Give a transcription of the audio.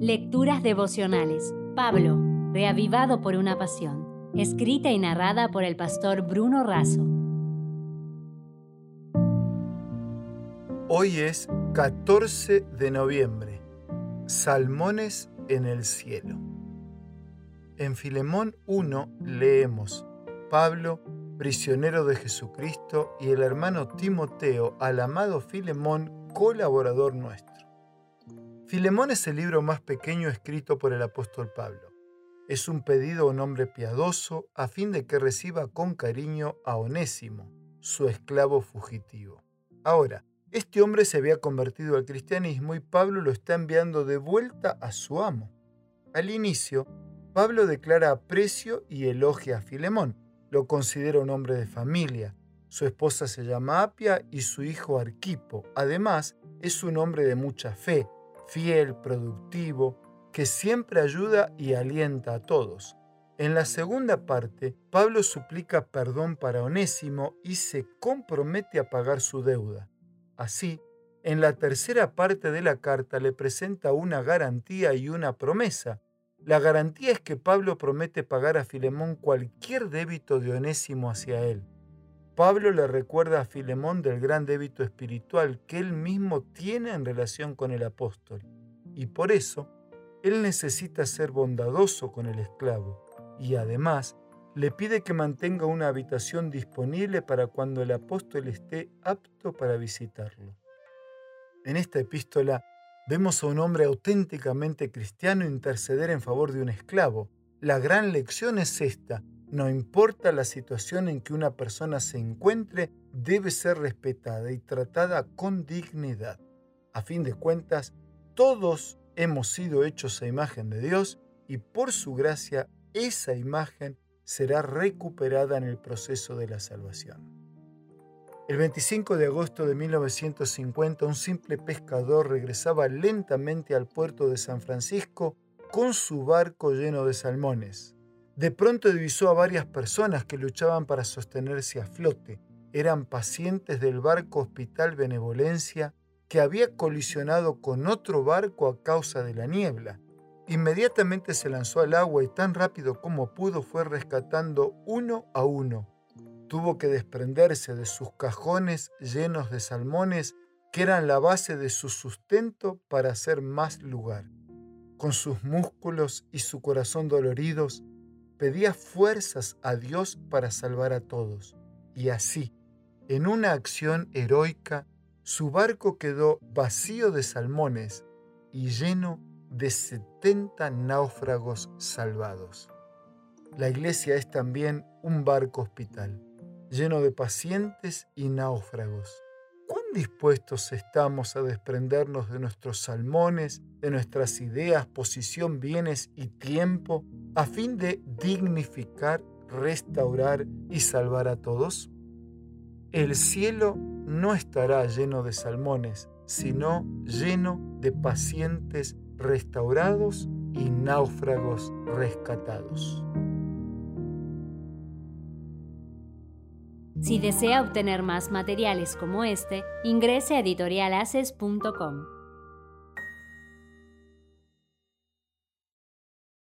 Lecturas devocionales. Pablo, reavivado por una pasión. Escrita y narrada por el pastor Bruno Razo. Hoy es 14 de noviembre. Salmones en el cielo. En Filemón 1 leemos, Pablo, prisionero de Jesucristo, y el hermano Timoteo al amado Filemón, colaborador nuestro. Filemón es el libro más pequeño escrito por el apóstol Pablo. Es un pedido a un hombre piadoso a fin de que reciba con cariño a Onésimo, su esclavo fugitivo. Ahora, este hombre se había convertido al cristianismo y Pablo lo está enviando de vuelta a su amo. Al inicio, Pablo declara aprecio y elogia a Filemón. Lo considera un hombre de familia. Su esposa se llama Apia y su hijo Arquipo. Además, es un hombre de mucha fe, fiel, productivo, que siempre ayuda y alienta a todos. En la segunda parte, Pablo suplica perdón para Onésimo y se compromete a pagar su deuda. Así, en la tercera parte de la carta le presenta una garantía y una promesa. La garantía es que Pablo promete pagar a Filemón cualquier débito de Onésimo hacia él. Pablo le recuerda a Filemón del gran débito espiritual que él mismo tiene en relación con el apóstol, y por eso él necesita ser bondadoso con el esclavo, y además le pide que mantenga una habitación disponible para cuando el apóstol esté apto para visitarlo. En esta epístola vemos a un hombre auténticamente cristiano interceder en favor de un esclavo. La gran lección es esta, no importa la situación en que una persona se encuentre, debe ser respetada y tratada con dignidad. A fin de cuentas, todos hemos sido hechos a imagen de Dios y por su gracia esa imagen será recuperada en el proceso de la salvación. El 25 de agosto de 1950, un simple pescador regresaba lentamente al puerto de San Francisco con su barco lleno de salmones. De pronto divisó a varias personas que luchaban para sostenerse a flote. Eran pacientes del barco Hospital Benevolencia que había colisionado con otro barco a causa de la niebla. Inmediatamente se lanzó al agua y tan rápido como pudo fue rescatando uno a uno. Tuvo que desprenderse de sus cajones llenos de salmones que eran la base de su sustento para hacer más lugar. Con sus músculos y su corazón doloridos, pedía fuerzas a Dios para salvar a todos. Y así, en una acción heroica, su barco quedó vacío de salmones y lleno de 70 náufragos salvados. La iglesia es también un barco hospital, lleno de pacientes y náufragos ¿Cuán dispuestos estamos a desprendernos de nuestros salmones, de nuestras ideas, posición, bienes y tiempo, a fin de dignificar, restaurar y salvar a todos? El cielo no estará lleno de salmones, sino lleno de pacientes restaurados y náufragos rescatados. Si desea obtener más materiales como este, ingrese a editorialaces.com.